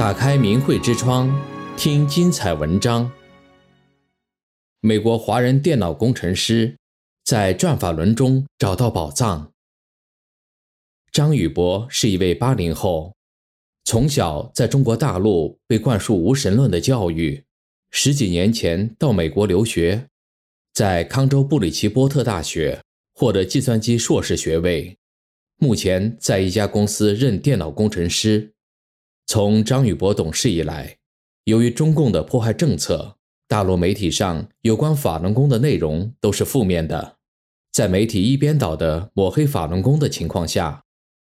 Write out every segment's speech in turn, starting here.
打开明慧之窗，听精彩文章。美国华人电脑工程师在转法轮中找到宝藏。张宇博是一位八零后，从小在中国大陆被灌输无神论的教育，十几年前到美国留学，在康州布里奇波特大学获得计算机硕士学位。目前在一家公司任电脑工程师。从张宇博懂事以来，由于中共的迫害政策，大陆媒体上有关法轮功的内容都是负面的。在媒体一边倒的抹黑法轮功的情况下，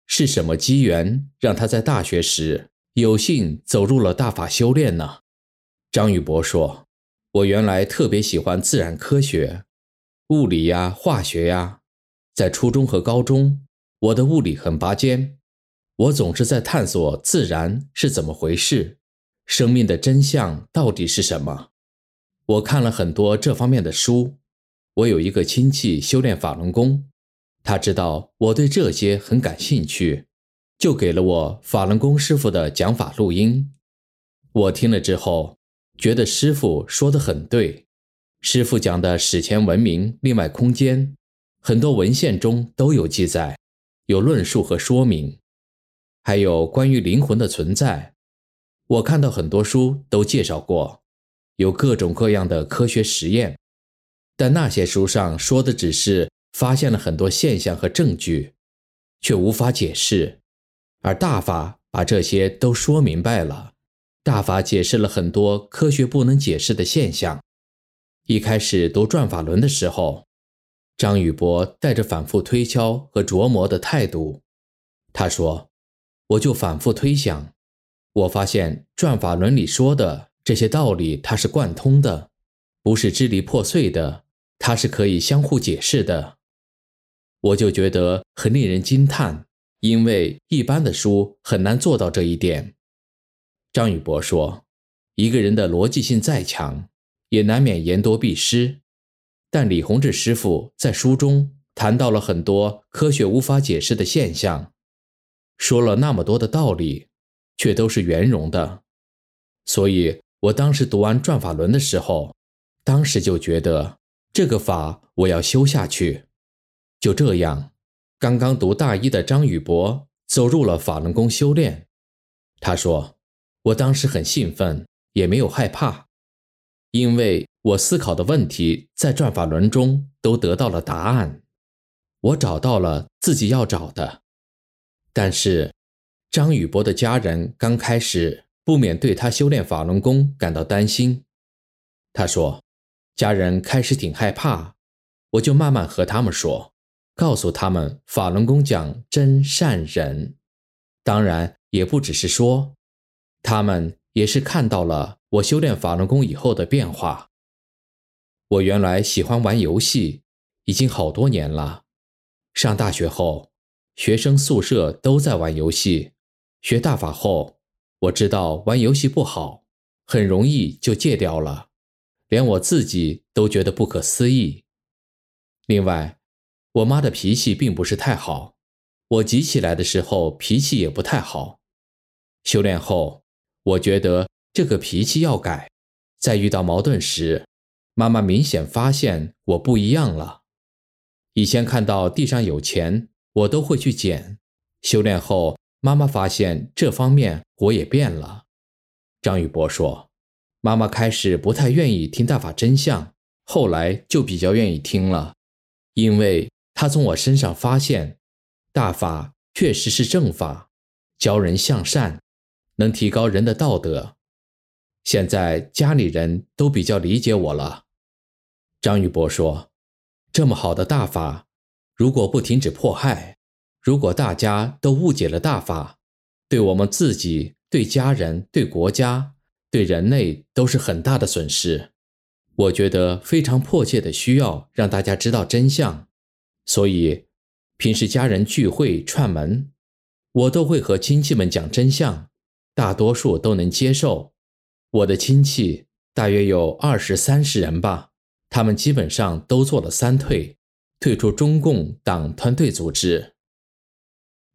是什么机缘让他在大学时有幸走入了大法修炼呢？张宇博说：“我原来特别喜欢自然科学，物理呀、化学呀，在初中和高中。”我的物理很拔尖，我总是在探索自然是怎么回事，生命的真相到底是什么。我看了很多这方面的书。我有一个亲戚修炼法轮功，他知道我对这些很感兴趣，就给了我法轮功师傅的讲法录音。我听了之后，觉得师傅说的很对。师傅讲的史前文明、另外空间，很多文献中都有记载。有论述和说明，还有关于灵魂的存在。我看到很多书都介绍过，有各种各样的科学实验，但那些书上说的只是发现了很多现象和证据，却无法解释。而大法把这些都说明白了，大法解释了很多科学不能解释的现象。一开始读转法轮的时候。张宇博带着反复推敲和琢磨的态度，他说：“我就反复推想，我发现转法轮里说的这些道理，它是贯通的，不是支离破碎的，它是可以相互解释的。我就觉得很令人惊叹，因为一般的书很难做到这一点。”张宇博说：“一个人的逻辑性再强，也难免言多必失。”但李洪志师傅在书中谈到了很多科学无法解释的现象，说了那么多的道理，却都是圆融的。所以我当时读完转法轮的时候，当时就觉得这个法我要修下去。就这样，刚刚读大一的张宇博走入了法轮功修炼。他说：“我当时很兴奋，也没有害怕，因为。”我思考的问题在转法轮中都得到了答案，我找到了自己要找的。但是，张宇博的家人刚开始不免对他修炼法轮功感到担心。他说，家人开始挺害怕，我就慢慢和他们说，告诉他们法轮功讲真善忍，当然也不只是说，他们也是看到了我修炼法轮功以后的变化。我原来喜欢玩游戏，已经好多年了。上大学后，学生宿舍都在玩游戏。学大法后，我知道玩游戏不好，很容易就戒掉了，连我自己都觉得不可思议。另外，我妈的脾气并不是太好，我急起来的时候脾气也不太好。修炼后，我觉得这个脾气要改，在遇到矛盾时。妈妈明显发现我不一样了。以前看到地上有钱，我都会去捡。修炼后，妈妈发现这方面我也变了。张宇博说，妈妈开始不太愿意听大法真相，后来就比较愿意听了，因为她从我身上发现，大法确实是正法，教人向善，能提高人的道德。现在家里人都比较理解我了。张宇博说：“这么好的大法，如果不停止迫害，如果大家都误解了大法，对我们自己、对家人、对国家、对人类都是很大的损失。我觉得非常迫切的需要让大家知道真相，所以平时家人聚会串门，我都会和亲戚们讲真相，大多数都能接受。我的亲戚大约有二十三十人吧。”他们基本上都做了三退，退出中共党团队组织。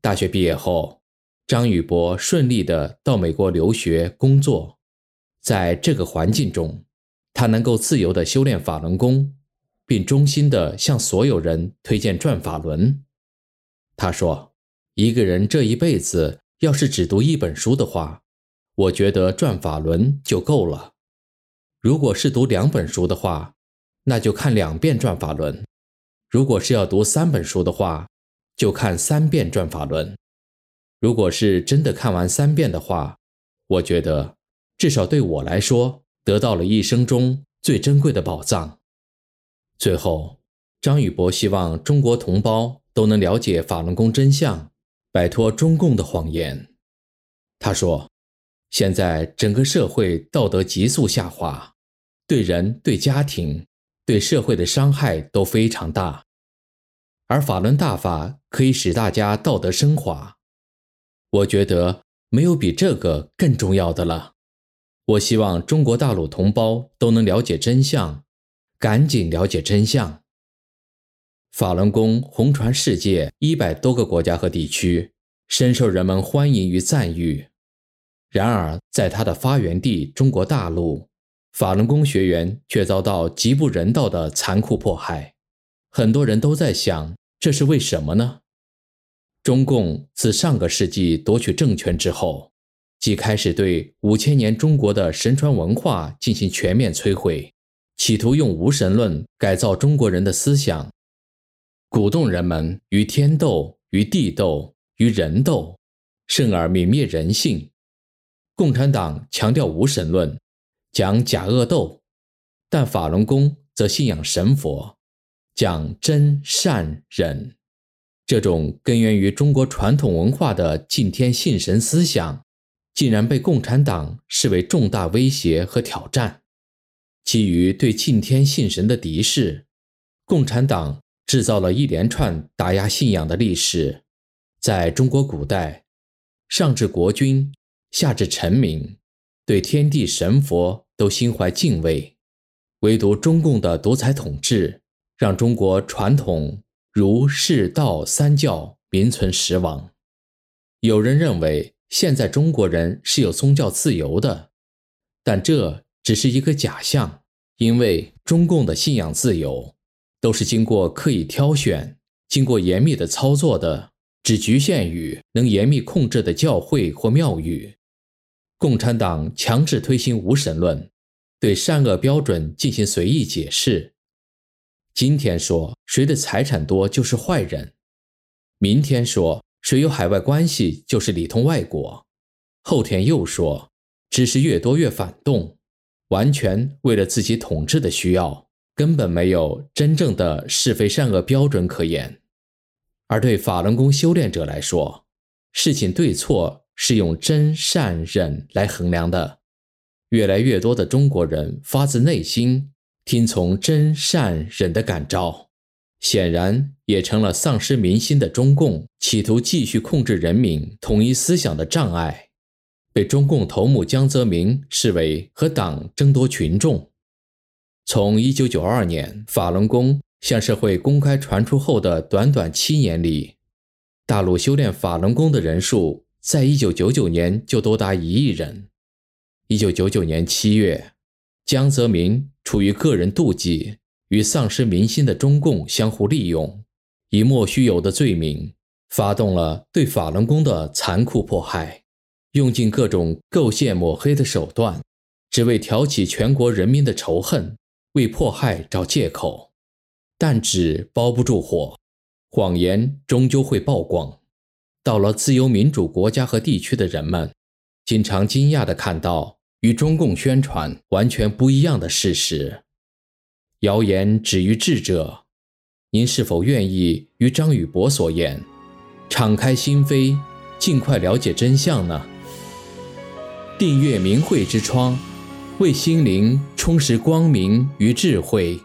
大学毕业后，张宇博顺利地到美国留学工作，在这个环境中，他能够自由地修炼法轮功，并衷心地向所有人推荐转法轮。他说：“一个人这一辈子要是只读一本书的话，我觉得转法轮就够了。如果是读两本书的话，那就看两遍转法轮；如果是要读三本书的话，就看三遍转法轮。如果是真的看完三遍的话，我觉得至少对我来说，得到了一生中最珍贵的宝藏。”最后，张宇博希望中国同胞。都能了解法轮功真相，摆脱中共的谎言。他说：“现在整个社会道德急速下滑，对人、对家庭、对社会的伤害都非常大。而法轮大法可以使大家道德升华。我觉得没有比这个更重要的了。我希望中国大陆同胞都能了解真相，赶紧了解真相。”法轮功红传世界一百多个国家和地区，深受人们欢迎与赞誉。然而，在它的发源地中国大陆，法轮功学员却遭到极不人道的残酷迫害。很多人都在想，这是为什么呢？中共自上个世纪夺取政权之后，即开始对五千年中国的神传文化进行全面摧毁，企图用无神论改造中国人的思想。鼓动人们与天斗、与地斗、与人斗，甚而泯灭人性。共产党强调无神论，讲假恶斗，但法轮功则信仰神佛，讲真善忍。这种根源于中国传统文化的敬天信神思想，竟然被共产党视为重大威胁和挑战。基于对敬天信神的敌视，共产党。制造了一连串打压信仰的历史，在中国古代，上至国君，下至臣民，对天地神佛都心怀敬畏，唯独中共的独裁统治，让中国传统儒释道三教名存实亡。有人认为现在中国人是有宗教自由的，但这只是一个假象，因为中共的信仰自由。都是经过刻意挑选、经过严密的操作的，只局限于能严密控制的教会或庙宇。共产党强制推行无神论，对善恶标准进行随意解释。今天说谁的财产多就是坏人，明天说谁有海外关系就是里通外国，后天又说知识越多越反动，完全为了自己统治的需要。根本没有真正的是非善恶标准可言，而对法轮功修炼者来说，事情对错是用真善忍来衡量的。越来越多的中国人发自内心听从真善忍的感召，显然也成了丧失民心的中共企图继续控制人民统一思想的障碍，被中共头目江泽民视为和党争夺群众。从一九九二年法轮功向社会公开传出后的短短七年里，大陆修炼法轮功的人数在一九九九年就多达一亿人。一九九九年七月，江泽民出于个人妒忌与丧失民心的中共相互利用，以莫须有的罪名发动了对法轮功的残酷迫害，用尽各种构陷抹黑的手段，只为挑起全国人民的仇恨。为迫害找借口，但纸包不住火，谎言终究会曝光。到了自由民主国家和地区的人们，经常惊讶地看到与中共宣传完全不一样的事实。谣言止于智者，您是否愿意与张宇博所言，敞开心扉，尽快了解真相呢？订阅明慧之窗。为心灵充实光明与智慧。